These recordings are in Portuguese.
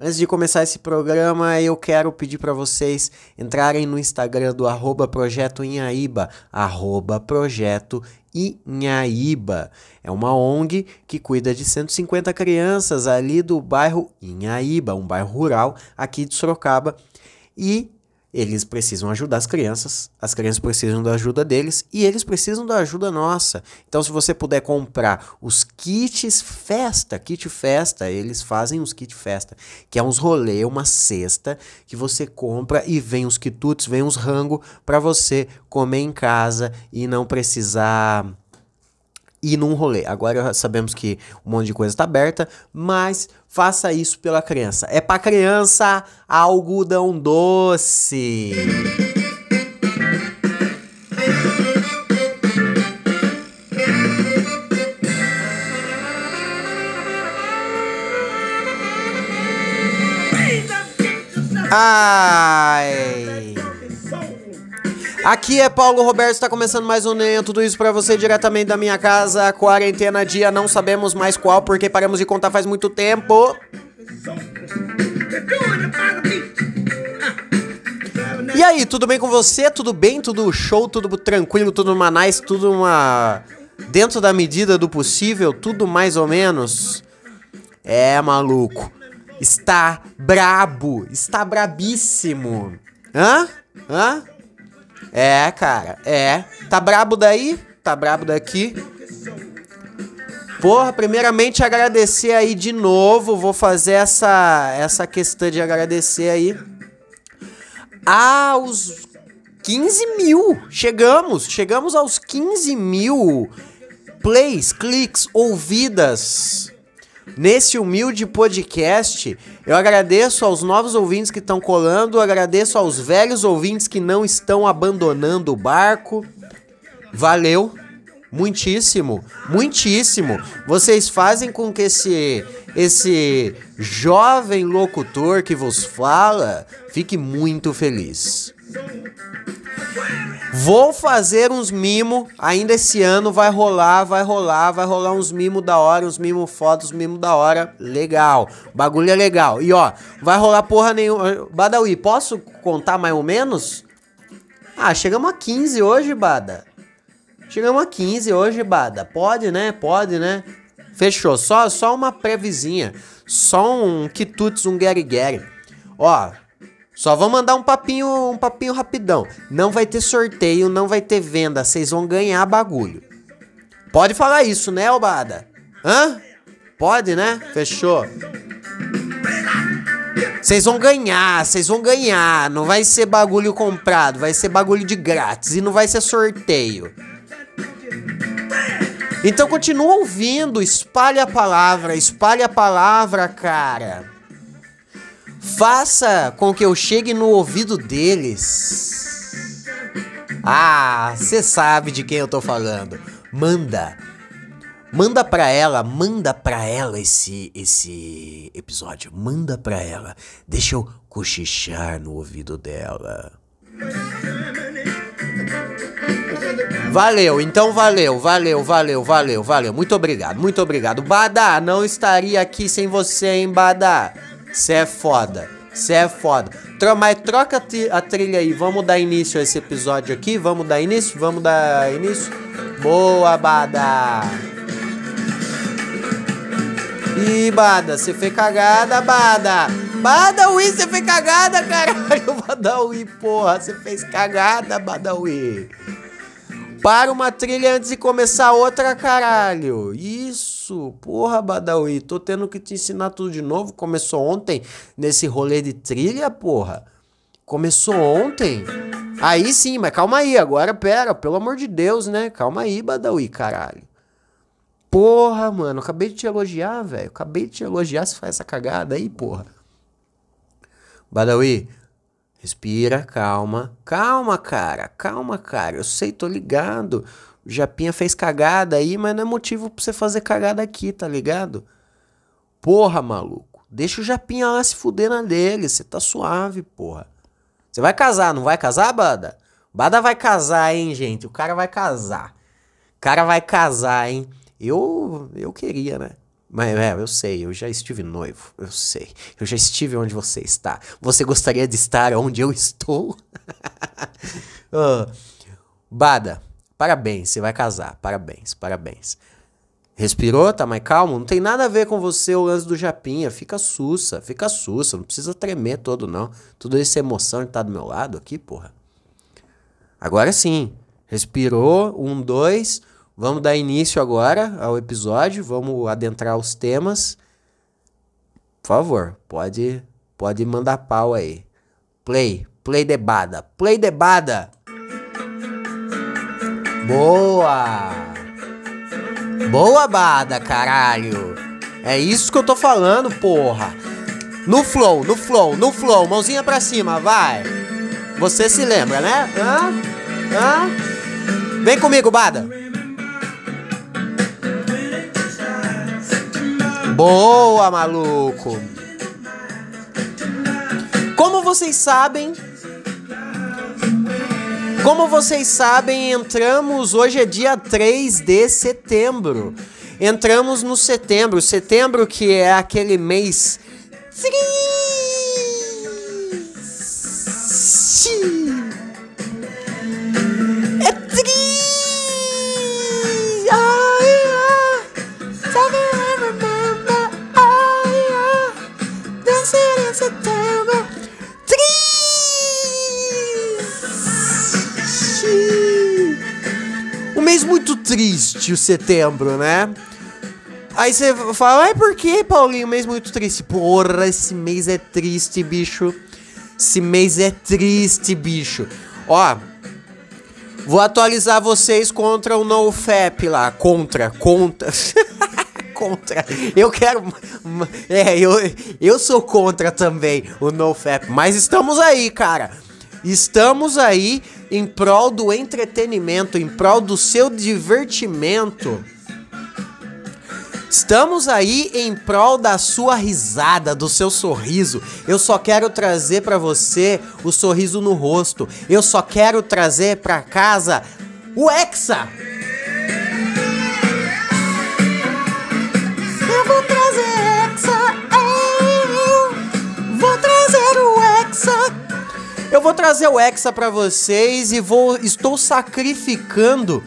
Antes de começar esse programa, eu quero pedir para vocês entrarem no Instagram do arroba Projeto Inhaíba, arroba Projeto Inhaíba. É uma ONG que cuida de 150 crianças ali do bairro Inhaíba, um bairro rural aqui de Sorocaba. E eles precisam ajudar as crianças, as crianças precisam da ajuda deles e eles precisam da ajuda nossa. Então, se você puder comprar os kits festa, kit festa, eles fazem os kit festa, que é uns rolê, uma cesta que você compra e vem os quitutes, vem os rango para você comer em casa e não precisar ir num rolê. Agora sabemos que um monte de coisa está aberta, mas faça isso pela criança. É para criança algodão doce. Ai. Aqui é Paulo Roberto, está começando mais um NEM, tudo isso para você diretamente da minha casa, quarentena dia, não sabemos mais qual, porque paramos de contar faz muito tempo. E aí, tudo bem com você? Tudo bem? Tudo show? Tudo tranquilo? Tudo manais? Tudo uma... Dentro da medida do possível? Tudo mais ou menos? É, maluco. Está brabo. Está brabíssimo. Hã? Hã? É, cara, é. Tá brabo daí? Tá brabo daqui? Porra, primeiramente agradecer aí de novo, vou fazer essa, essa questão de agradecer aí aos 15 mil. Chegamos, chegamos aos 15 mil plays, cliques, ouvidas nesse humilde podcast. Eu agradeço aos novos ouvintes que estão colando, agradeço aos velhos ouvintes que não estão abandonando o barco. Valeu, muitíssimo, muitíssimo. Vocês fazem com que esse esse jovem locutor que vos fala fique muito feliz. Vou fazer uns mimo, ainda esse ano vai rolar, vai rolar, vai rolar uns mimo da hora, uns mimo fotos, mimo da hora, legal. Bagulho é legal. E ó, vai rolar porra nenhuma. Badawi, posso contar mais ou menos? Ah, chegamos a 15 hoje, Bada. Chegamos a 15 hoje, Bada. Pode, né? Pode, né? Fechou. Só, só uma previsinha. Só um quitutes, um Gary. Ó, só vou mandar um papinho, um papinho rapidão. Não vai ter sorteio, não vai ter venda, vocês vão ganhar bagulho. Pode falar isso, né, Obada? Hã? Pode, né? Fechou. Vocês vão ganhar, vocês vão ganhar. Não vai ser bagulho comprado, vai ser bagulho de grátis e não vai ser sorteio. Então continua ouvindo, espalhe a palavra, espalhe a palavra, cara. Faça com que eu chegue no ouvido deles. Ah, você sabe de quem eu tô falando. Manda. Manda pra ela, manda pra ela esse esse episódio. Manda pra ela. Deixa eu cochichar no ouvido dela. Valeu, então valeu, valeu, valeu, valeu, valeu. Muito obrigado, muito obrigado. Bada, não estaria aqui sem você, hein, Bada. Você é foda. Você é foda. Tro mas troca a trilha aí. Vamos dar início a esse episódio aqui. Vamos dar início? Vamos dar início? Boa, Bada. Ih, Bada, você fez cagada, Bada. Badawi, você fez cagada, caralho. Badawi, porra, você fez cagada, Badawi. Para uma trilha antes de começar outra, caralho. Isso. Porra, Badawi. Tô tendo que te ensinar tudo de novo. Começou ontem nesse rolê de trilha, porra. Começou ontem. Aí sim, mas calma aí. Agora, pera. Pelo amor de Deus, né? Calma aí, Badawi, caralho. Porra, mano. Acabei de te elogiar, velho. Acabei de te elogiar. Se faz essa cagada aí, porra. Badawi, Respira, calma. Calma, cara. Calma, cara. Eu sei, tô ligado. O Japinha fez cagada aí, mas não é motivo pra você fazer cagada aqui, tá ligado? Porra, maluco. Deixa o Japinha lá se fuder na dele. Você tá suave, porra. Você vai casar, não vai casar, Bada? Bada vai casar, hein, gente? O cara vai casar. O cara vai casar, hein? Eu, eu queria, né? Mas é, eu sei, eu já estive noivo, eu sei. Eu já estive onde você está. Você gostaria de estar onde eu estou? oh, Bada, parabéns, você vai casar. Parabéns, parabéns. Respirou, tá mais calmo? Não tem nada a ver com você o lance do Japinha. Fica sussa, fica sussa. Não precisa tremer todo, não. Tudo isso é emoção de estar tá do meu lado aqui, porra. Agora sim. Respirou, um, dois. Vamos dar início agora ao episódio, vamos adentrar os temas. Por favor, pode, pode mandar pau aí. Play, play debada, play debada. Boa! Boa, Bada, caralho! É isso que eu tô falando, porra! No flow, no flow, no flow, mãozinha pra cima, vai! Você se lembra, né? Hã? Hã? Vem comigo, Bada! Boa, maluco! Como vocês sabem, como vocês sabem, entramos hoje é dia 3 de setembro. Entramos no setembro, setembro que é aquele mês triste o setembro, né? Aí você fala, ai por que, Paulinho? Mês muito triste. Porra, esse mês é triste, bicho. Esse mês é triste, bicho. Ó, vou atualizar vocês contra o NoFap lá. Contra, contra. contra. Eu quero. É, eu, eu sou contra também o NoFap. Mas estamos aí, cara. Estamos aí em prol do entretenimento, em prol do seu divertimento. Estamos aí em prol da sua risada, do seu sorriso. Eu só quero trazer para você o sorriso no rosto. Eu só quero trazer para casa o Hexa. Eu vou trazer o Hexa para vocês e vou estou sacrificando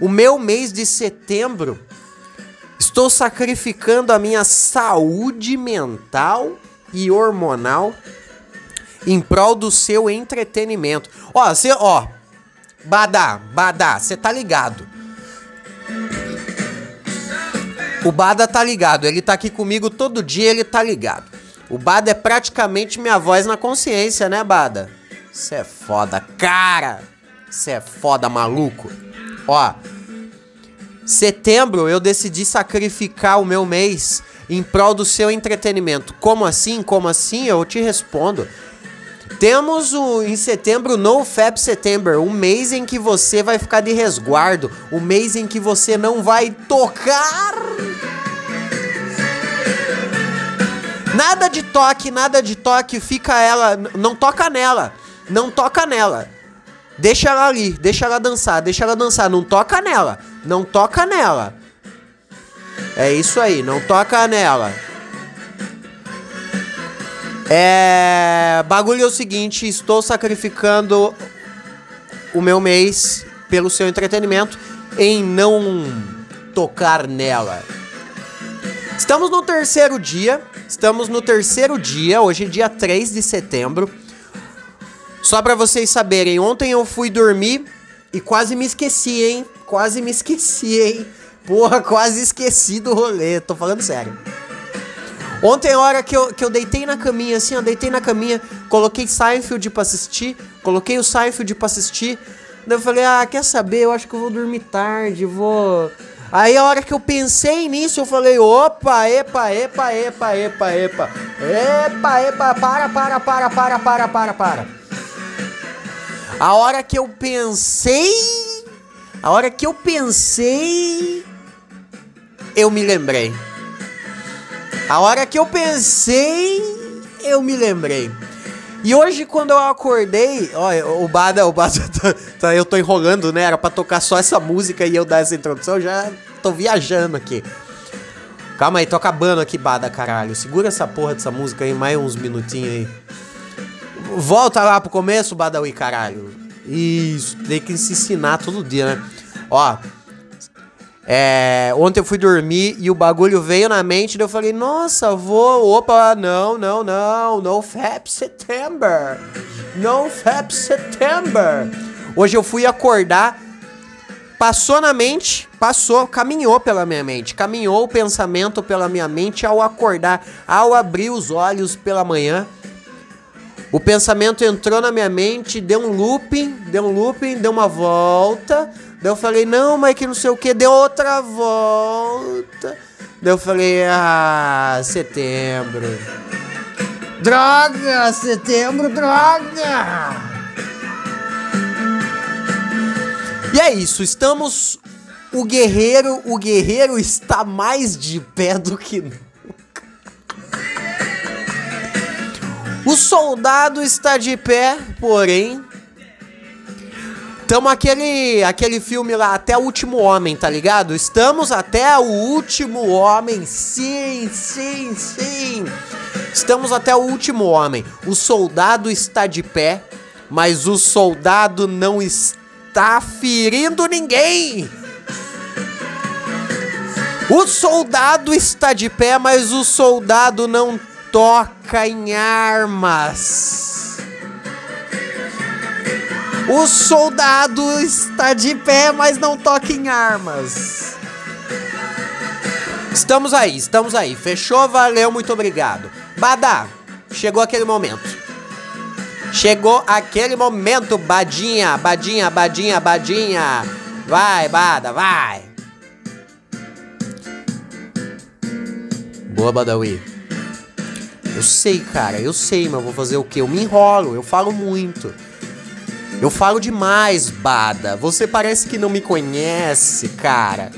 o meu mês de setembro. Estou sacrificando a minha saúde mental e hormonal em prol do seu entretenimento. Ó, você, ó, Badá, Badá, você tá ligado? O Bada tá ligado, ele tá aqui comigo todo dia, ele tá ligado. O Bada é praticamente minha voz na consciência, né, Bada? Você é foda, cara! Você é foda, maluco! Ó, setembro eu decidi sacrificar o meu mês em prol do seu entretenimento. Como assim? Como assim? Eu te respondo. Temos o, em setembro No Fab September, um mês em que você vai ficar de resguardo, um mês em que você não vai tocar Nada de toque, nada de toque, fica ela, não toca nela, não toca nela. Deixa ela ali, deixa ela dançar, deixa ela dançar, não toca nela, não toca nela. É isso aí, não toca nela. É. Bagulho é o seguinte: estou sacrificando o meu mês pelo seu entretenimento em não tocar nela. Estamos no terceiro dia. Estamos no terceiro dia, hoje é dia 3 de setembro. Só para vocês saberem, ontem eu fui dormir e quase me esqueci, hein? Quase me esqueci, hein? Porra, quase esqueci do rolê, tô falando sério. Ontem, a hora que eu, que eu deitei na caminha, assim, ó, deitei na caminha, coloquei Seinfeld pra assistir, coloquei o Seinfeld pra assistir, daí eu falei, ah, quer saber, eu acho que eu vou dormir tarde, vou Aí a hora que eu pensei nisso, eu falei, opa, epa, epa, epa, epa, epa. Epa, epa, para, para, para, para, para, para, para. A hora que eu pensei, a hora que eu pensei, eu me lembrei. A hora que eu pensei, eu me lembrei. E hoje, quando eu acordei, olha, o Bada, o Bada, tá, tá, eu tô enrolando, né? Era pra tocar só essa música e eu dar essa introdução, já tô viajando aqui. Calma aí, tô acabando aqui, Bada, caralho. Segura essa porra dessa música aí, mais uns minutinhos aí. Volta lá pro começo, Badawi, caralho. Isso, tem que se ensinar todo dia, né? Ó, é, ontem eu fui dormir e o bagulho veio na mente, daí eu falei, nossa, vou, opa, não, não, não, no Fap September, no Fap September. Hoje eu fui acordar, passou na mente, passou, caminhou pela minha mente, caminhou o pensamento pela minha mente ao acordar, ao abrir os olhos pela manhã. O pensamento entrou na minha mente, deu um looping, deu um looping, deu uma volta. Daí eu falei, não, mas que não sei o que, deu outra volta. Daí eu falei, ah, setembro. Droga, setembro, droga! E é isso, estamos. O guerreiro, o guerreiro está mais de pé do que nunca. O soldado está de pé, porém. Tamo aquele, aquele filme lá, Até o Último Homem, tá ligado? Estamos até o último homem, sim, sim, sim. Estamos até o último homem. O soldado está de pé, mas o soldado não está ferindo ninguém. O soldado está de pé, mas o soldado não toca em armas. O soldado está de pé, mas não toca em armas. Estamos aí, estamos aí. Fechou? Valeu, muito obrigado. Badá, chegou aquele momento. Chegou aquele momento, Badinha, Badinha, Badinha, Badinha. Vai, Bada, vai. Boa, Badawi. Eu sei, cara, eu sei, mas vou fazer o quê? Eu me enrolo, eu falo muito. Eu falo demais, Bada. Você parece que não me conhece, cara.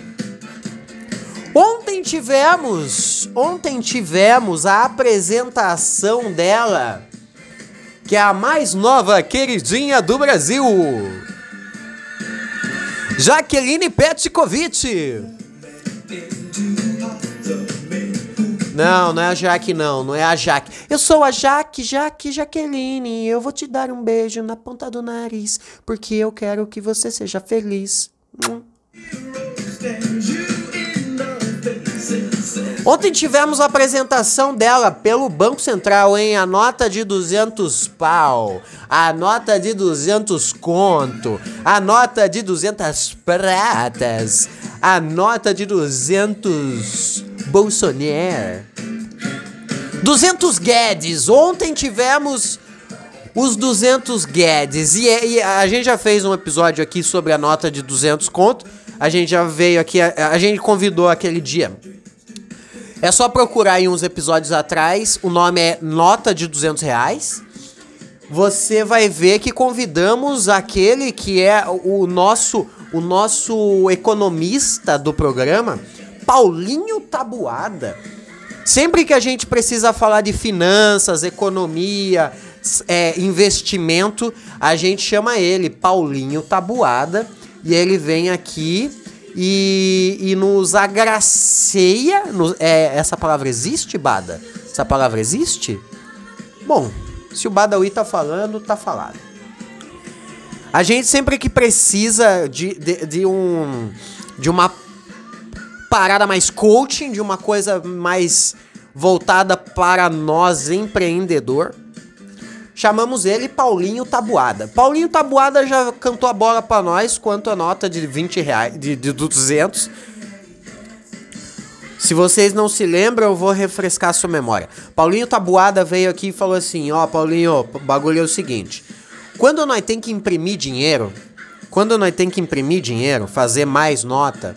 Ontem tivemos, ontem tivemos a apresentação dela, que é a mais nova queridinha do Brasil. Jaqueline Petkovic. Não, não é a Jaque, não. Não é a Jaque. Eu sou a Jaque, Jaque, Jaqueline. Eu vou te dar um beijo na ponta do nariz, porque eu quero que você seja feliz. Hum. Ontem tivemos a apresentação dela pelo Banco Central, hein? A nota de 200 pau, a nota de 200 conto, a nota de 200 pratas, a nota de 200 Bolsonaro. 200 Guedes. Ontem tivemos os 200 Guedes. E, e, a gente já fez um episódio aqui sobre a nota de 200 conto. A gente já veio aqui, a, a gente convidou aquele dia. É só procurar aí uns episódios atrás. O nome é Nota de 200 reais. Você vai ver que convidamos aquele que é o nosso, o nosso economista do programa Paulinho Tabuada. Sempre que a gente precisa falar de finanças, economia, é, investimento, a gente chama ele, Paulinho Tabuada, e ele vem aqui e, e nos agraceia. Nos, é, essa palavra existe, Bada? Essa palavra existe? Bom, se o Badawi tá falando, tá falado. A gente sempre que precisa de, de, de um de uma parada mais coaching, de uma coisa mais voltada para nós empreendedor. Chamamos ele Paulinho Tabuada. Paulinho Tabuada já cantou a bola para nós quanto a nota de 20 reais, de, de 200. Se vocês não se lembram, eu vou refrescar a sua memória. Paulinho Tabuada veio aqui e falou assim: Ó, oh, Paulinho, bagulho é o seguinte. Quando nós tem que imprimir dinheiro, quando nós tem que imprimir dinheiro, fazer mais nota,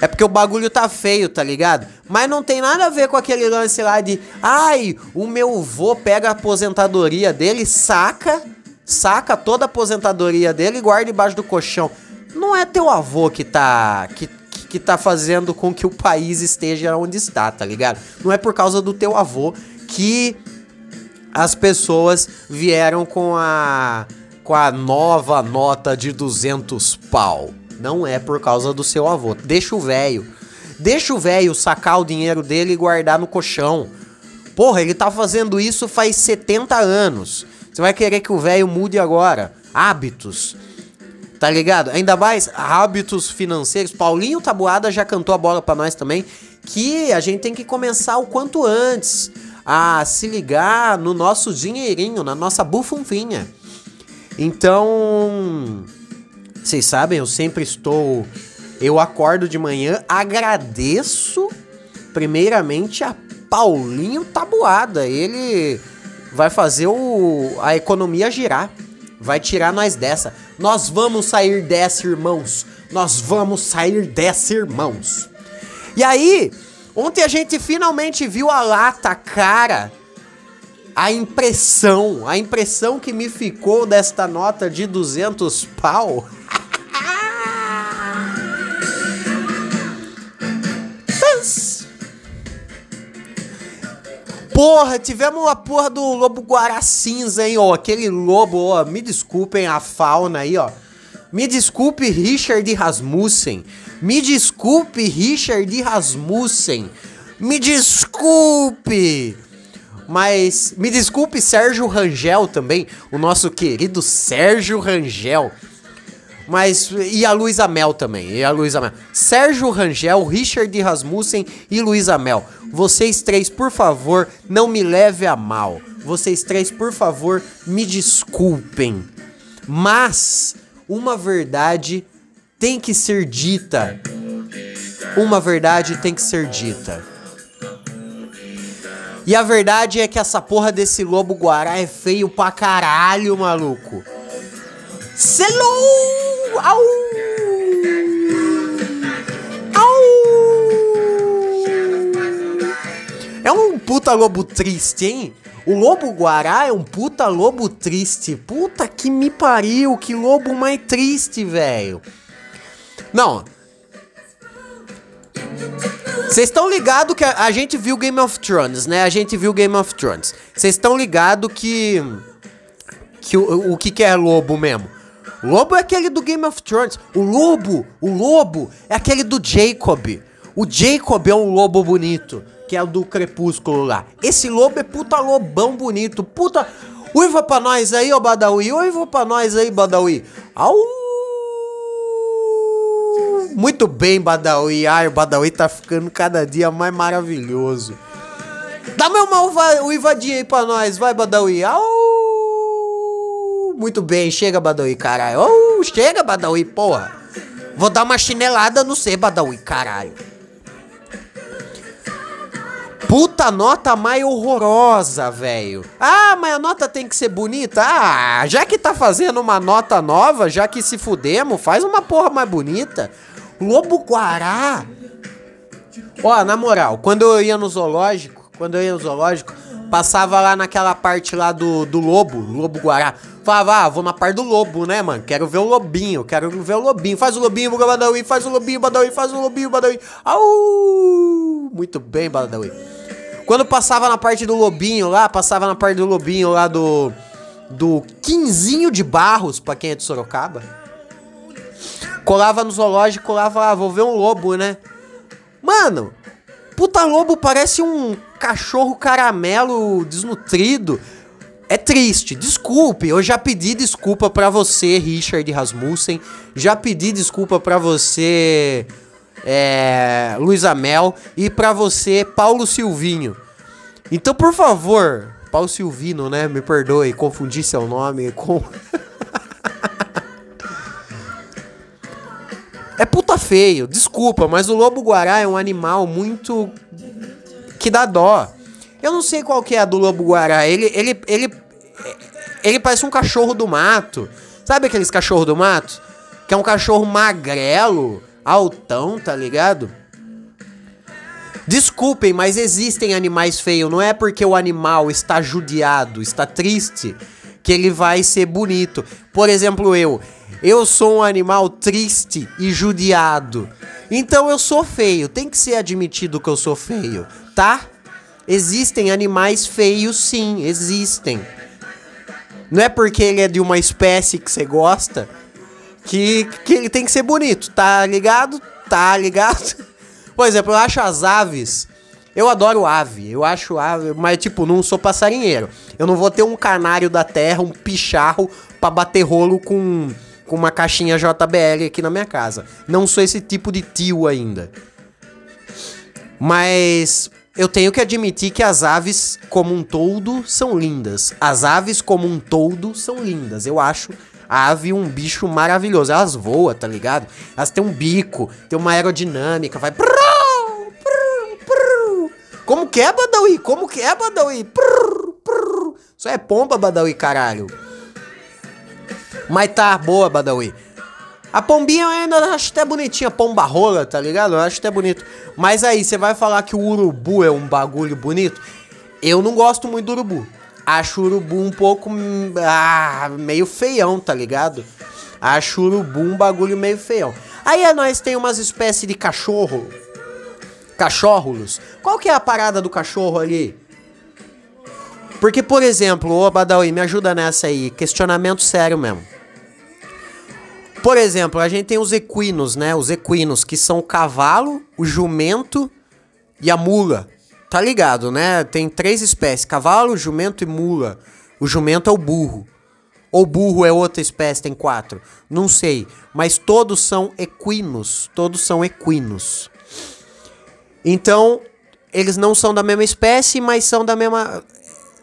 é porque o bagulho tá feio, tá ligado? Mas não tem nada a ver com aquele lance lá de, ai, o meu vô pega a aposentadoria dele, saca, saca toda a aposentadoria dele e guarda debaixo do colchão. Não é teu avô que tá que, que tá fazendo com que o país esteja onde está, tá ligado? Não é por causa do teu avô que as pessoas vieram com a com a nova nota de 200 pau. Não é por causa do seu avô. Deixa o velho. Deixa o velho sacar o dinheiro dele e guardar no colchão. Porra, ele tá fazendo isso faz 70 anos. Você vai querer que o velho mude agora? Hábitos. Tá ligado? Ainda mais hábitos financeiros. Paulinho Tabuada já cantou a bola para nós também. Que a gente tem que começar o quanto antes a se ligar no nosso dinheirinho, na nossa bufunfinha. Então, vocês sabem, eu sempre estou. Eu acordo de manhã, agradeço primeiramente a Paulinho Tabuada. Ele vai fazer o, a economia girar. Vai tirar nós dessa. Nós vamos sair dessa, irmãos. Nós vamos sair dessa, irmãos. E aí, ontem a gente finalmente viu a lata cara. A impressão, a impressão que me ficou desta nota de 200 pau. Porra, tivemos a porra do lobo guará cinza, hein, ó. Aquele lobo, ó. Me desculpem a fauna aí, ó. Me desculpe, Richard Rasmussen. Me desculpe, Richard Rasmussen. Me desculpe. Mas me desculpe, Sérgio Rangel também. O nosso querido Sérgio Rangel. Mas. E a Luísa Mel também. E a Luísa Mel. Sérgio Rangel, Richard Rasmussen e Luísa Mel. Vocês três, por favor, não me leve a mal. Vocês três, por favor, me desculpem. Mas uma verdade tem que ser dita. Uma verdade tem que ser dita. E a verdade é que essa porra desse lobo guará é feio pra caralho, maluco. Selou! Au! Au! É um puta lobo triste, hein? O lobo guará é um puta lobo triste. Puta que me pariu, que lobo mais triste, velho. Não. Vocês estão ligados que a, a, gente viu Game of Thrones, né? A gente viu Game of Thrones. Vocês estão ligados que. Que o, o que, que é lobo mesmo? Lobo é aquele do Game of Thrones. O lobo, o lobo é aquele do Jacob. O Jacob é um lobo bonito, que é o do Crepúsculo lá. Esse lobo é puta lobão bonito. Puta. Uiva pra nós aí, ô Badawi. Uiva pra nós aí, Badawi. Au! Muito bem, Badawi. Ai, o Badawi tá ficando cada dia mais maravilhoso. Dá meu mal uivadinha aí pra nós, vai, Badawi. Au! Muito bem, chega, Badawi, caralho. Oh, chega, Badawi, porra. Vou dar uma chinelada no C, Badawi, caralho. Puta nota mais horrorosa, velho. Ah, mas a nota tem que ser bonita. Ah, já que tá fazendo uma nota nova, já que se fudemos, faz uma porra mais bonita. Lobo Guará. Ó, na moral, quando eu ia no zoológico, quando eu ia no zoológico, Passava lá naquela parte lá do, do lobo, lobo guará. Falava, ah, vou na parte do lobo, né, mano? Quero ver o lobinho, quero ver o lobinho. Faz o lobinho, Badawi, faz o lobinho, Badawi, faz o lobinho, Badawi. Au! Muito bem, Badawi. Quando passava na parte do lobinho lá, passava na parte do lobinho lá do. Do Quinzinho de Barros, pra quem é de Sorocaba. Colava no zoológico, colava lá, ah, vou ver um lobo, né? Mano, puta lobo parece um cachorro caramelo desnutrido. É triste, desculpe. Eu já pedi desculpa para você, Richard Rasmussen. Já pedi desculpa para você, é, Luísa Mel. E para você, Paulo Silvinho. Então, por favor, Paulo Silvino, né? Me perdoe, confundi seu nome com. é puta feio, desculpa, mas o lobo guará é um animal muito que dá dó. Eu não sei qual que é a do lobo guará. Ele, ele, ele, ele parece um cachorro do mato. Sabe aqueles cachorro do mato? Que é um cachorro magrelo, altão, tá ligado? Desculpem, mas existem animais feios. Não é porque o animal está judiado, está triste, que ele vai ser bonito. Por exemplo, eu. Eu sou um animal triste e judiado. Então eu sou feio. Tem que ser admitido que eu sou feio tá? Existem animais feios, sim, existem. Não é porque ele é de uma espécie que você gosta que, que ele tem que ser bonito, tá ligado? Tá ligado? Por exemplo, eu acho as aves. Eu adoro ave, eu acho ave, mas tipo, não sou passarinheiro. Eu não vou ter um canário da terra, um picharro pra bater rolo com, com uma caixinha JBL aqui na minha casa. Não sou esse tipo de tio ainda. Mas eu tenho que admitir que as aves como um todo são lindas. As aves como um todo são lindas. Eu acho a ave um bicho maravilhoso. Elas voam, tá ligado? Elas têm um bico, tem uma aerodinâmica, vai. Como que é, Badawi? Como que é, Badawi? Isso é pomba, Badawi, caralho. Mas tá boa, Badawi. A pombinha eu ainda acho até bonitinha, pomba rola, tá ligado? Eu acho até bonito. Mas aí, você vai falar que o urubu é um bagulho bonito? Eu não gosto muito do urubu. Acho o urubu um pouco. Ah, meio feião, tá ligado? Acho o urubu um bagulho meio feião. Aí nós tem umas espécies de cachorro. Cachorros. Qual que é a parada do cachorro ali? Porque, por exemplo, ô Badawi, me ajuda nessa aí. Questionamento sério mesmo. Por exemplo, a gente tem os equinos, né? Os equinos, que são o cavalo, o jumento e a mula. Tá ligado, né? Tem três espécies: cavalo, jumento e mula. O jumento é o burro. Ou burro é outra espécie, tem quatro. Não sei. Mas todos são equinos. Todos são equinos. Então, eles não são da mesma espécie, mas são da mesma,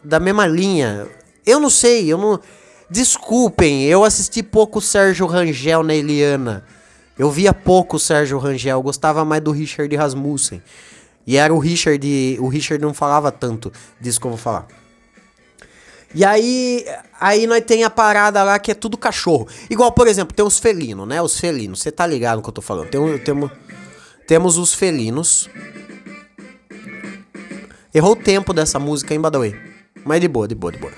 da mesma linha. Eu não sei, eu não. Desculpem, eu assisti pouco Sérgio Rangel na Eliana. Eu via pouco Sérgio Rangel, eu gostava mais do Richard Rasmussen. E era o Richard, o Richard não falava tanto disso que eu vou falar. E aí, aí nós tem a parada lá que é tudo cachorro. Igual, por exemplo, tem os felinos, né? Os felinos, você tá ligado no que eu tô falando. Tem, tem, temos os felinos. Errou o tempo dessa música, hein, Badawi? Mas de boa, de boa, de boa.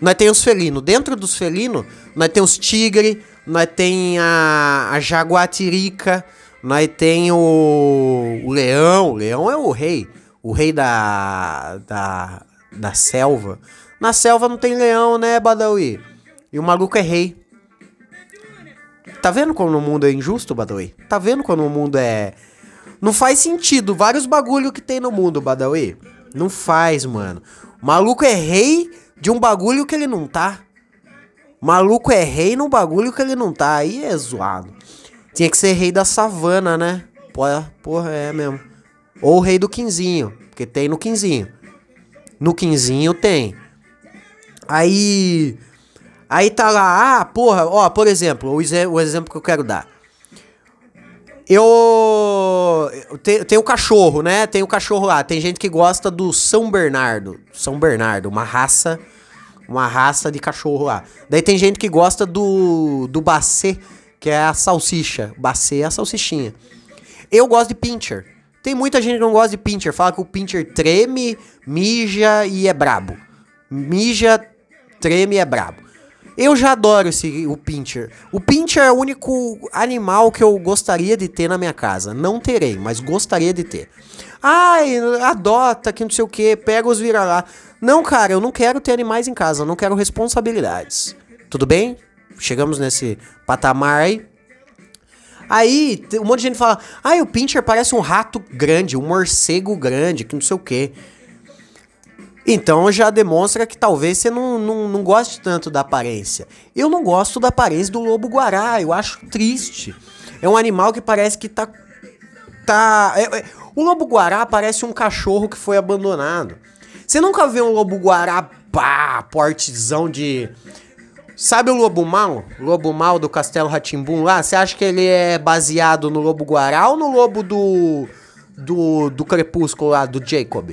Nós tem os felinos. Dentro dos felinos, nós tem os tigre, nós tem a, a jaguatirica, nós tem o, o leão. O leão é o rei. O rei da, da, da selva. Na selva não tem leão, né, Badawi? E o maluco é rei. Tá vendo como o mundo é injusto, Badawi? Tá vendo como o mundo é. Não faz sentido vários bagulho que tem no mundo, Badawi. Não faz, mano. O maluco é rei de um bagulho que ele não tá. Maluco é rei num bagulho que ele não tá. Aí é zoado. Tinha que ser rei da savana, né? Porra, porra, é mesmo. Ou rei do quinzinho. Porque tem no quinzinho. No quinzinho tem. Aí. Aí tá lá, ah, porra, ó, por exemplo, o, o exemplo que eu quero dar. Eu. Tem, tem o cachorro, né? Tem o cachorro lá. Tem gente que gosta do São Bernardo. São Bernardo, uma raça. Uma raça de cachorro lá. Daí tem gente que gosta do. do Bacê, que é a salsicha. Bacê é a salsichinha. Eu gosto de pincher. Tem muita gente que não gosta de pincher. Fala que o pincher treme, mija e é brabo. Mija, treme e é brabo. Eu já adoro esse, o Pincher. O Pincher é o único animal que eu gostaria de ter na minha casa. Não terei, mas gostaria de ter. Ai, adota, que não sei o que, pega os vira lá. Não, cara, eu não quero ter animais em casa, eu não quero responsabilidades. Tudo bem? Chegamos nesse patamar aí. Aí, um monte de gente fala: ai, o Pincher parece um rato grande, um morcego grande, que não sei o que. Então já demonstra que talvez você não, não, não goste tanto da aparência. Eu não gosto da aparência do lobo-guará, eu acho triste. É um animal que parece que tá. tá é, é, o lobo-guará parece um cachorro que foi abandonado. Você nunca vê um lobo-guará, pá, portezão de. Sabe o lobo mal? Lobo mal do Castelo Ratimbum lá? Você acha que ele é baseado no lobo guará ou no lobo do. do, do Crepúsculo lá, do Jacob?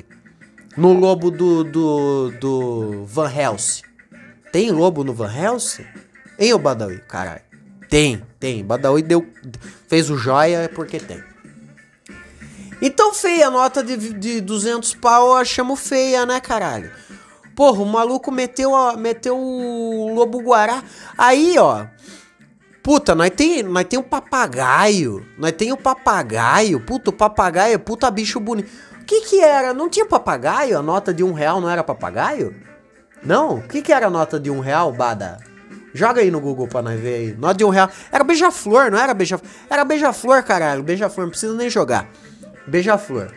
No lobo do, do, do Van Helsing. Tem lobo no Van Helsing? Hein, o Badawi? Caralho. Tem, tem. Badawi deu, fez o joia é porque tem. Então feia, nota de, de 200 pau eu chamo feia, né, caralho? Porra, o maluco meteu, meteu o lobo guará. Aí, ó. Puta, nós tem, nós tem o papagaio. Nós tem o papagaio. Puta, o papagaio é puta bicho bonito que que era? Não tinha papagaio? A nota de um real não era papagaio? Não? O que que era a nota de um real, Bada? Joga aí no Google pra nós ver aí. Nota de um real. Era beija-flor, não era beija-flor? Era beija-flor, caralho. Beija-flor, não precisa nem jogar. beija-flor.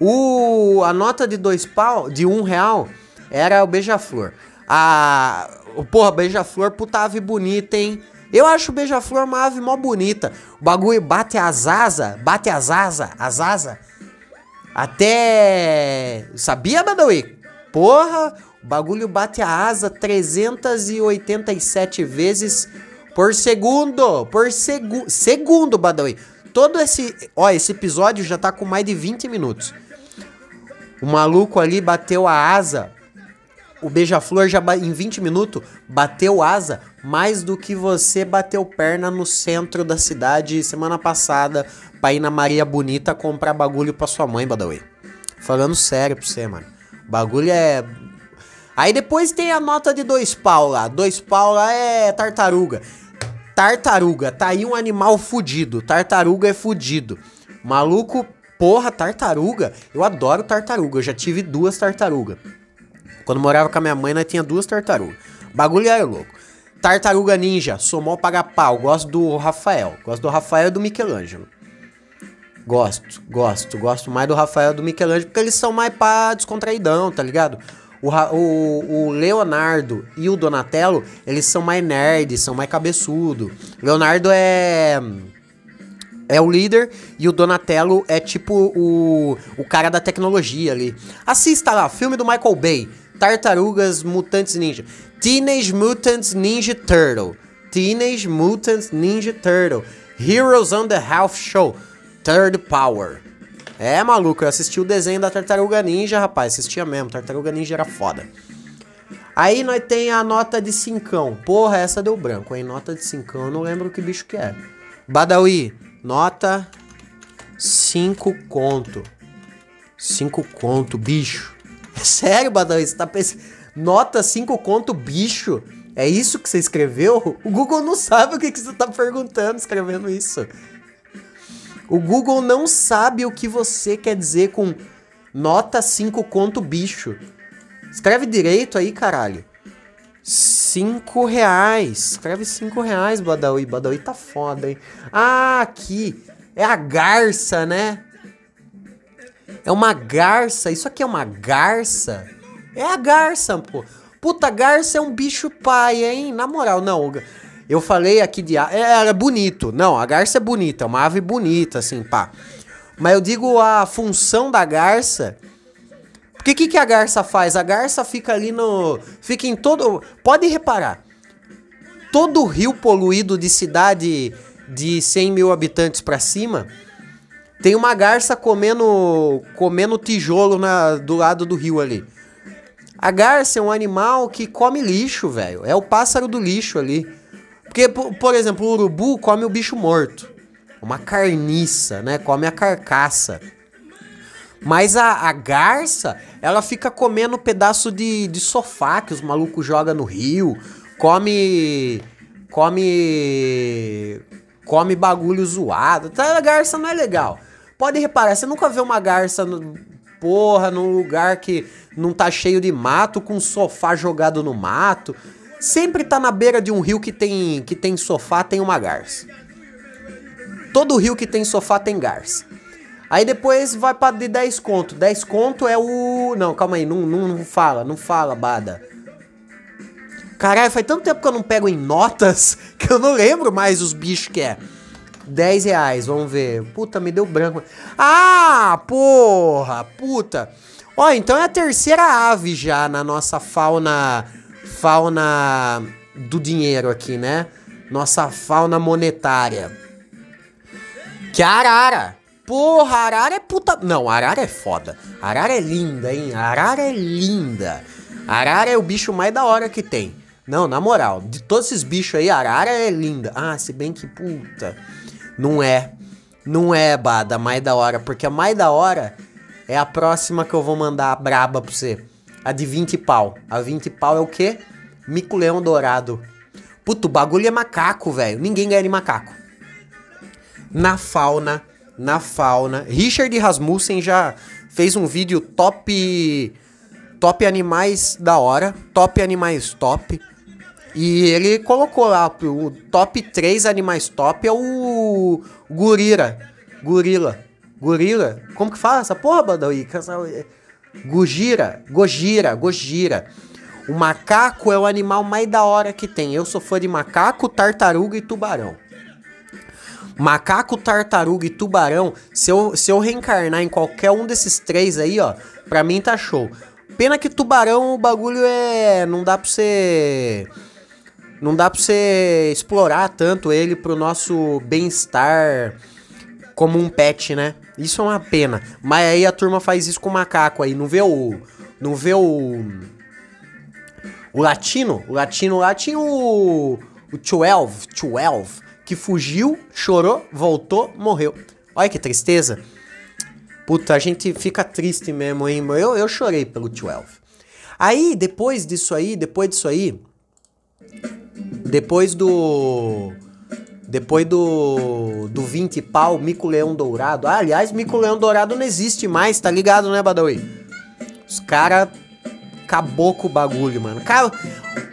O, a nota de dois pau, de um real, era o beija-flor. A. Porra, beija-flor, puta ave bonita, hein? Eu acho o beija-flor uma ave mó bonita. O bagulho bate as asas, bate as asas, as asas. Até. Sabia, Badawi? Porra, o bagulho bate a asa 387 vezes por segundo. Por segu segundo, Badawi. Todo esse. Ó, esse episódio já tá com mais de 20 minutos. O maluco ali bateu a asa. O beija-flor já em 20 minutos bateu asa mais do que você bateu perna no centro da cidade semana passada pra ir na Maria Bonita comprar bagulho pra sua mãe, Badawi. Falando sério pra você, mano. Bagulho é. Aí depois tem a nota de dois pau lá. Dois pau lá é tartaruga. Tartaruga, tá aí um animal fudido. Tartaruga é fudido. Maluco Porra, tartaruga. Eu adoro tartaruga. Eu já tive duas tartarugas. Quando morava com a minha mãe, nós tinha duas tartarugas. Bagulho era louco. Tartaruga Ninja, sou mó paga pau. Gosto do Rafael. Gosto do Rafael e do Michelangelo. Gosto, gosto. Gosto mais do Rafael e do Michelangelo porque eles são mais pá descontraidão, tá ligado? O, o, o, Leonardo e o Donatello, eles são mais nerds, são mais cabeçudo. Leonardo é é o líder e o Donatello é tipo o, o cara da tecnologia ali. Assista lá, filme do Michael Bay, Tartarugas Mutantes Ninja. Teenage Mutants Ninja Turtle. Teenage Mutants Ninja Turtle. Heroes on the Half Show. Third Power. É, maluco, eu assisti o desenho da Tartaruga Ninja, rapaz. Assistia mesmo, Tartaruga Ninja era foda. Aí nós tem a nota de cincão. Porra, essa deu branco, hein? Nota de cincão, eu não lembro que bicho que é. Badawi, Nota 5 conto. 5 conto, bicho. É sério, Badawi, você tá pensando. Nota 5 conto, bicho. É isso que você escreveu? O Google não sabe o que, que você tá perguntando escrevendo isso. O Google não sabe o que você quer dizer com nota 5 conto, bicho. Escreve direito aí, caralho. 5 reais. Escreve 5 reais, Badawi. Badawi tá foda, hein? Ah, aqui. É a garça, né? É uma garça. Isso aqui é uma garça? É a garça, pô. Puta, garça é um bicho pai, hein? Na moral, não. Eu falei aqui de. É, era bonito. Não, a garça é bonita. É uma ave bonita, assim, pá. Mas eu digo a função da garça porque o que, que a garça faz? A garça fica ali no. Fica em todo. Pode reparar. Todo rio poluído de cidade de 100 mil habitantes para cima tem uma garça comendo comendo tijolo na, do lado do rio ali. A garça é um animal que come lixo, velho. É o pássaro do lixo ali. Porque, por, exemplo, o urubu come o bicho morto. Uma carniça, né? Come a carcaça. Mas a, a garça, ela fica comendo pedaço de, de sofá que os malucos jogam no rio. Come. Come. Come bagulho zoado. Tá, a garça não é legal. Pode reparar, você nunca vê uma garça. No, porra, num lugar que não tá cheio de mato, com sofá jogado no mato. Sempre tá na beira de um rio que tem, que tem sofá, tem uma garça. Todo rio que tem sofá tem garça. Aí depois vai pra de 10 conto. 10 conto é o. Não, calma aí, não, não, não fala, não fala, Bada. Caralho, faz tanto tempo que eu não pego em notas que eu não lembro mais os bichos que é. 10 reais, vamos ver. Puta, me deu branco. Ah, porra, puta. Ó, então é a terceira ave já na nossa fauna. Fauna do dinheiro aqui, né? Nossa fauna monetária. Que é a arara. Porra, arara é puta. Não, arara é foda. Arara é linda, hein? Arara é linda. Arara é o bicho mais da hora que tem. Não, na moral, de todos esses bichos aí, arara é linda. Ah, se bem que puta. Não é. Não é, Bada, mais da hora. Porque a mais da hora é a próxima que eu vou mandar braba pra você. A de 20 pau. A 20 pau é o quê? Mico-leão dourado. Puto, o bagulho é macaco, velho. Ninguém ganha de macaco. Na fauna na fauna. Richard Rasmussen já fez um vídeo top top animais da hora, top animais top. E ele colocou lá o top 3 animais top é o gorila. Gorila. gorila. Como que fala essa porra, Badawi? Gojira, Gojira, Gojira. O macaco é o animal mais da hora que tem. Eu sou fã de macaco, tartaruga e tubarão. Macaco, tartaruga e tubarão, se eu, se eu reencarnar em qualquer um desses três aí, ó, pra mim tá show. Pena que tubarão, o bagulho é. Não dá pra você. Não dá pra você explorar tanto ele pro nosso bem-estar como um pet, né? Isso é uma pena. Mas aí a turma faz isso com o macaco aí. Não vê o. Não vê o. O latino? O latino lá tinha o. O 12, 12, que fugiu, chorou, voltou, morreu. Olha que tristeza. Puta, a gente fica triste mesmo, hein? Eu, eu chorei pelo 12. Aí, depois disso aí, depois disso aí. Depois do. Depois do. Do 20 pau, Mico Leão Dourado. Ah, aliás, Mico Leão Dourado não existe mais, tá ligado, né, Badawi? Os caras. Acabou com o bagulho, mano. Cara,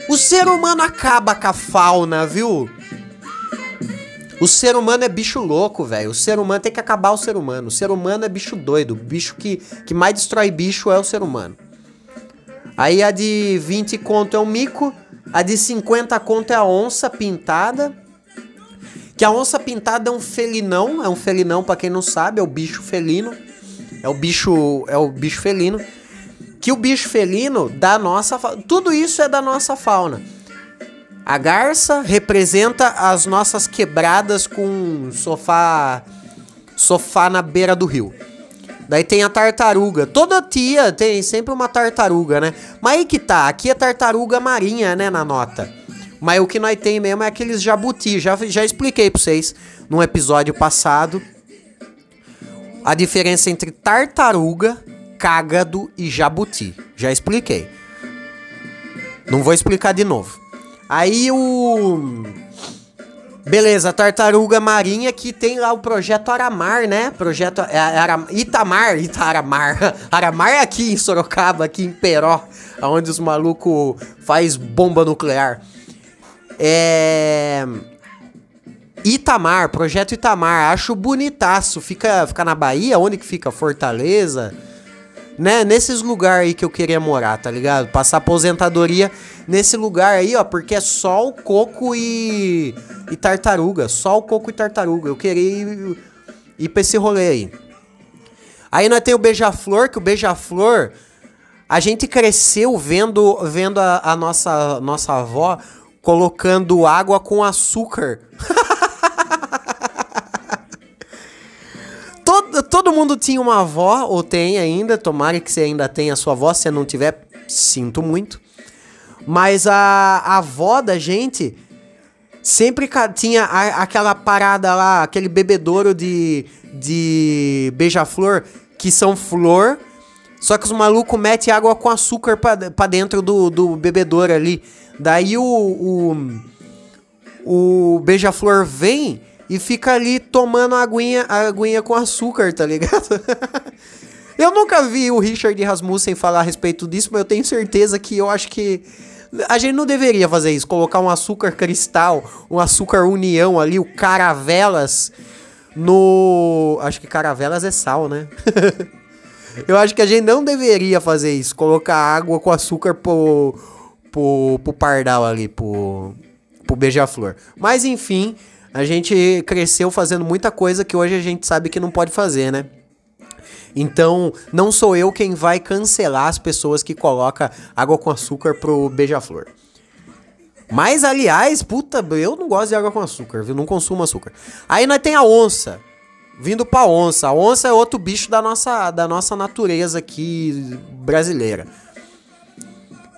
o ser humano acaba com a fauna, viu? O ser humano é bicho louco, velho. O ser humano tem que acabar o ser humano. O ser humano é bicho doido. O bicho que, que mais destrói bicho é o ser humano. Aí a de 20 conto é o mico. A de 50 conto é a onça pintada. Que a onça pintada é um felinão. É um felinão, para quem não sabe, é o bicho felino. É o bicho. É o bicho felino. Que o bicho felino da nossa. Tudo isso é da nossa fauna. A garça representa as nossas quebradas com sofá sofá na beira do rio. Daí tem a tartaruga. Toda tia tem sempre uma tartaruga, né? Mas aí que tá, aqui é tartaruga marinha, né, na nota. Mas o que nós tem mesmo é aqueles jabuti. Já, já expliquei pra vocês num episódio passado a diferença entre tartaruga, cágado e jabuti. Já expliquei. Não vou explicar de novo. Aí o. Beleza, Tartaruga Marinha que tem lá o projeto Aramar, né? Projeto é, Aram... Itamar, Itaramar. Aramar é aqui em Sorocaba, aqui em Peró, onde os malucos faz bomba nuclear. É. Itamar, projeto Itamar, acho bonitaço. Fica, fica na Bahia, onde que fica? Fortaleza? Né? Nesses lugares aí que eu queria morar, tá ligado? Passar aposentadoria nesse lugar aí, ó, porque é só o coco e, e tartaruga. Só o coco e tartaruga. Eu queria ir, ir pra esse rolê aí. Aí nós tem o beija-flor, que o beija-flor. A gente cresceu vendo, vendo a, a nossa, nossa avó colocando água com açúcar. todo, mundo tinha uma avó, ou tem ainda, tomara que você ainda tenha a sua avó, se não tiver, sinto muito. Mas a, a avó da gente sempre tinha a, aquela parada lá, aquele bebedouro de, de beija-flor, que são flor, só que os malucos metem água com açúcar pra dentro do, do bebedouro ali. Daí o, o, o beija-flor vem e fica ali tomando a aguinha, a aguinha com açúcar, tá ligado? eu nunca vi o Richard Rasmussen falar a respeito disso, mas eu tenho certeza que eu acho que a gente não deveria fazer isso, colocar um açúcar cristal, um açúcar união ali, o caravelas no. Acho que caravelas é sal, né? Eu acho que a gente não deveria fazer isso, colocar água com açúcar pro, pro, pro pardal ali, pro, pro beija-flor. Mas enfim, a gente cresceu fazendo muita coisa que hoje a gente sabe que não pode fazer, né? Então, não sou eu quem vai cancelar as pessoas que colocam água com açúcar pro beija-flor. Mas, aliás, puta, eu não gosto de água com açúcar, viu? Não consumo açúcar. Aí nós tem a onça. Vindo pra onça. A onça é outro bicho da nossa, da nossa natureza aqui brasileira.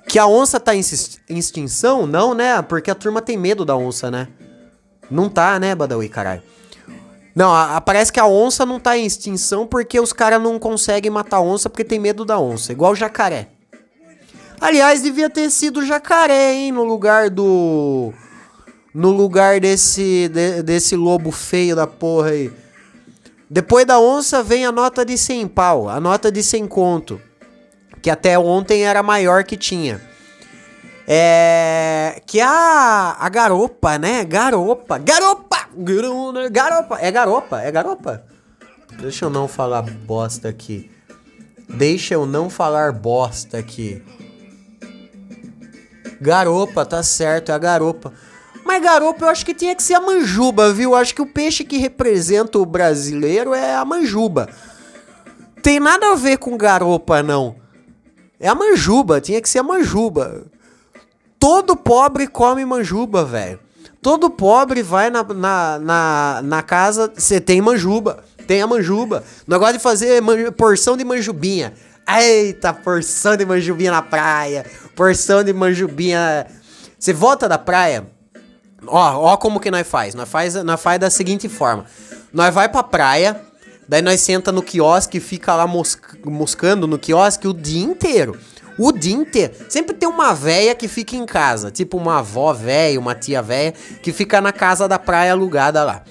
Que a onça tá em extinção? Não, né? Porque a turma tem medo da onça, né? Não tá, né, Badawi, caralho? Não, a, a, parece que a onça não tá em extinção porque os caras não conseguem matar a onça porque tem medo da onça. Igual jacaré. Aliás, devia ter sido jacaré, hein, no lugar do. No lugar desse, de, desse lobo feio da porra aí. Depois da onça vem a nota de 100 pau, a nota de 100 conto. Que até ontem era a maior que tinha. É. Que a. A garopa, né? Garopa. Garopa! Garopa! É garopa, é garopa. Deixa eu não falar bosta aqui. Deixa eu não falar bosta aqui. Garopa, tá certo, é a garopa. Mas garopa eu acho que tinha que ser a manjuba, viu? Eu acho que o peixe que representa o brasileiro é a manjuba. Tem nada a ver com garopa, não. É a manjuba, tinha que ser a manjuba. Todo pobre come manjuba, velho. Todo pobre vai na, na, na, na casa, você tem manjuba. Tem a manjuba. Negócio de fazer porção de manjubinha. Eita, porção de manjubinha na praia. Porção de manjubinha. Você volta da praia. Ó, ó como que nós faz. Nós faz, nós faz da seguinte forma. Nós vai pra praia, daí nós senta no quiosque e fica lá mosca, moscando no quiosque o dia inteiro. O dia inteiro. Sempre tem uma véia que fica em casa. Tipo uma avó véia, uma tia véia, que fica na casa da praia alugada lá.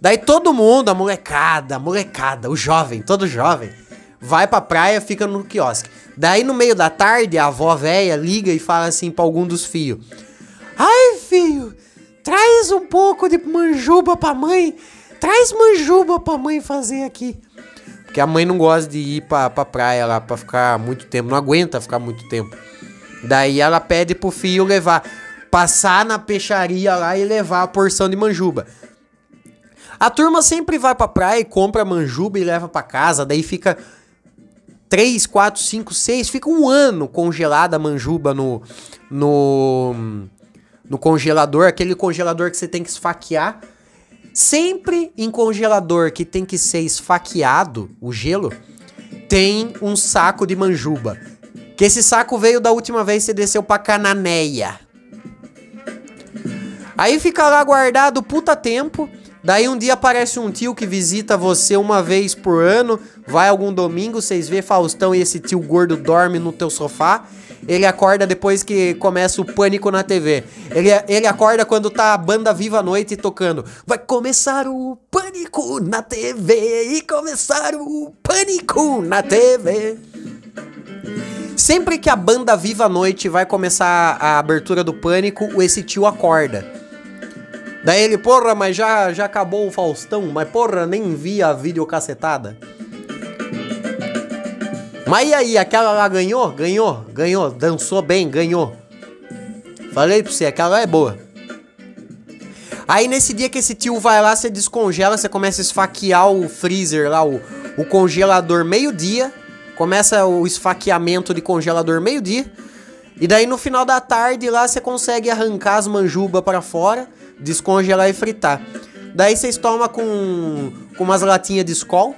Daí todo mundo, a molecada, a molecada, o jovem, todo jovem, vai pra praia, fica no quiosque. Daí no meio da tarde, a avó velha liga e fala assim pra algum dos filhos: Ai, filho, traz um pouco de manjuba pra mãe. Traz manjuba pra mãe fazer aqui. Porque a mãe não gosta de ir pra, pra praia lá pra ficar muito tempo, não aguenta ficar muito tempo. Daí ela pede pro filho levar, passar na peixaria lá e levar a porção de manjuba. A turma sempre vai pra praia e compra manjuba e leva pra casa, daí fica 3, 4, 5, 6, fica um ano congelada a manjuba no, no, no congelador, aquele congelador que você tem que esfaquear. Sempre em congelador que tem que ser esfaqueado, o gelo, tem um saco de manjuba. Que esse saco veio da última vez que você desceu pra Cananéia. Aí fica lá guardado puta tempo. Daí um dia aparece um tio que visita você uma vez por ano, vai algum domingo, vocês vê Faustão e esse tio gordo dorme no teu sofá. Ele acorda depois que começa o pânico na TV. Ele, ele acorda quando tá a banda Viva a Noite tocando. Vai começar o pânico na TV e começar o pânico na TV. Sempre que a banda Viva a Noite vai começar a abertura do pânico, esse tio acorda. Daí ele, porra, mas já, já acabou o Faustão, mas porra, nem vi a videocacetada. Mas e aí, aquela lá ganhou? Ganhou, ganhou, dançou bem, ganhou. Falei pra você, aquela lá é boa. Aí nesse dia que esse tio vai lá, você descongela, você começa a esfaquear o freezer lá, o, o congelador meio-dia. Começa o esfaqueamento de congelador meio-dia. E daí no final da tarde lá você consegue arrancar as manjubas para fora descongelar e fritar. Daí vocês tomam com, com umas latinhas de Skol.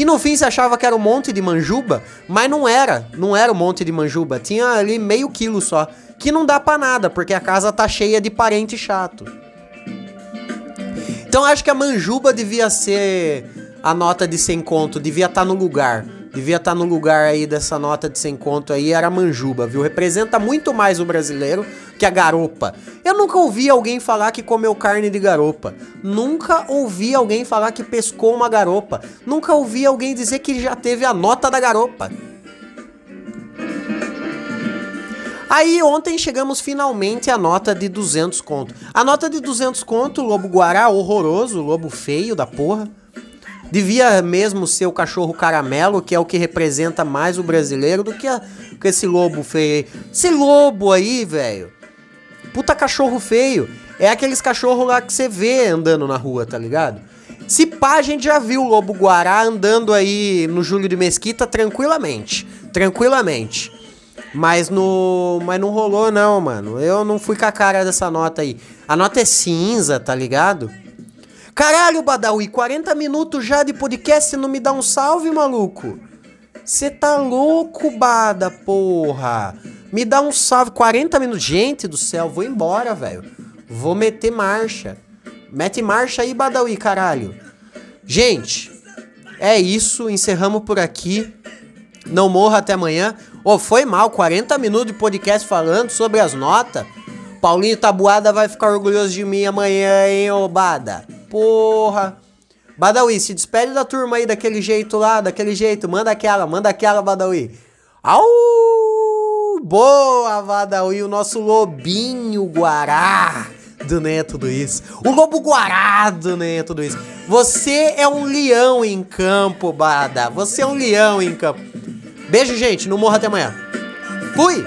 E no fim você achava que era um monte de manjuba, mas não era, não era um monte de manjuba, tinha ali meio quilo só, que não dá para nada, porque a casa tá cheia de parente chato. Então acho que a manjuba devia ser a nota de 100 conto, devia estar tá no lugar. Devia estar tá no lugar aí dessa nota de 100 conto aí, era manjuba, viu? Representa muito mais o brasileiro que a garopa. Eu nunca ouvi alguém falar que comeu carne de garopa. Nunca ouvi alguém falar que pescou uma garopa. Nunca ouvi alguém dizer que já teve a nota da garopa. Aí ontem chegamos finalmente à nota de 200 conto. A nota de 200 conto, lobo guará horroroso, lobo feio da porra. Devia mesmo ser o cachorro caramelo, que é o que representa mais o brasileiro, do que, a, que esse lobo feio. Esse lobo aí, velho. Puta cachorro feio. É aqueles cachorros lá que você vê andando na rua, tá ligado? Se pá, a gente já viu o lobo guará andando aí no Júlio de Mesquita tranquilamente. Tranquilamente. Mas no. Mas não rolou, não, mano. Eu não fui com a cara dessa nota aí. A nota é cinza, tá ligado? Caralho, Badawi, 40 minutos já de podcast e não me dá um salve, maluco? Você tá louco, Bada, porra. Me dá um salve, 40 minutos. Gente do céu, vou embora, velho. Vou meter marcha. Mete marcha aí, Badawi, caralho. Gente, é isso. Encerramos por aqui. Não morra até amanhã. Ô, oh, foi mal, 40 minutos de podcast falando sobre as notas. Paulinho Tabuada vai ficar orgulhoso de mim amanhã, hein, ô Bada? Porra. Badawi, se despede da turma aí daquele jeito lá, daquele jeito. Manda aquela, manda aquela, Badawi. Au! Boa, Badawi, o nosso lobinho guará. nem é tudo isso. O lobo guarado nem é tudo isso. Você é um leão em campo, Bada. Você é um leão em campo. Beijo, gente. Não morra até amanhã. Fui!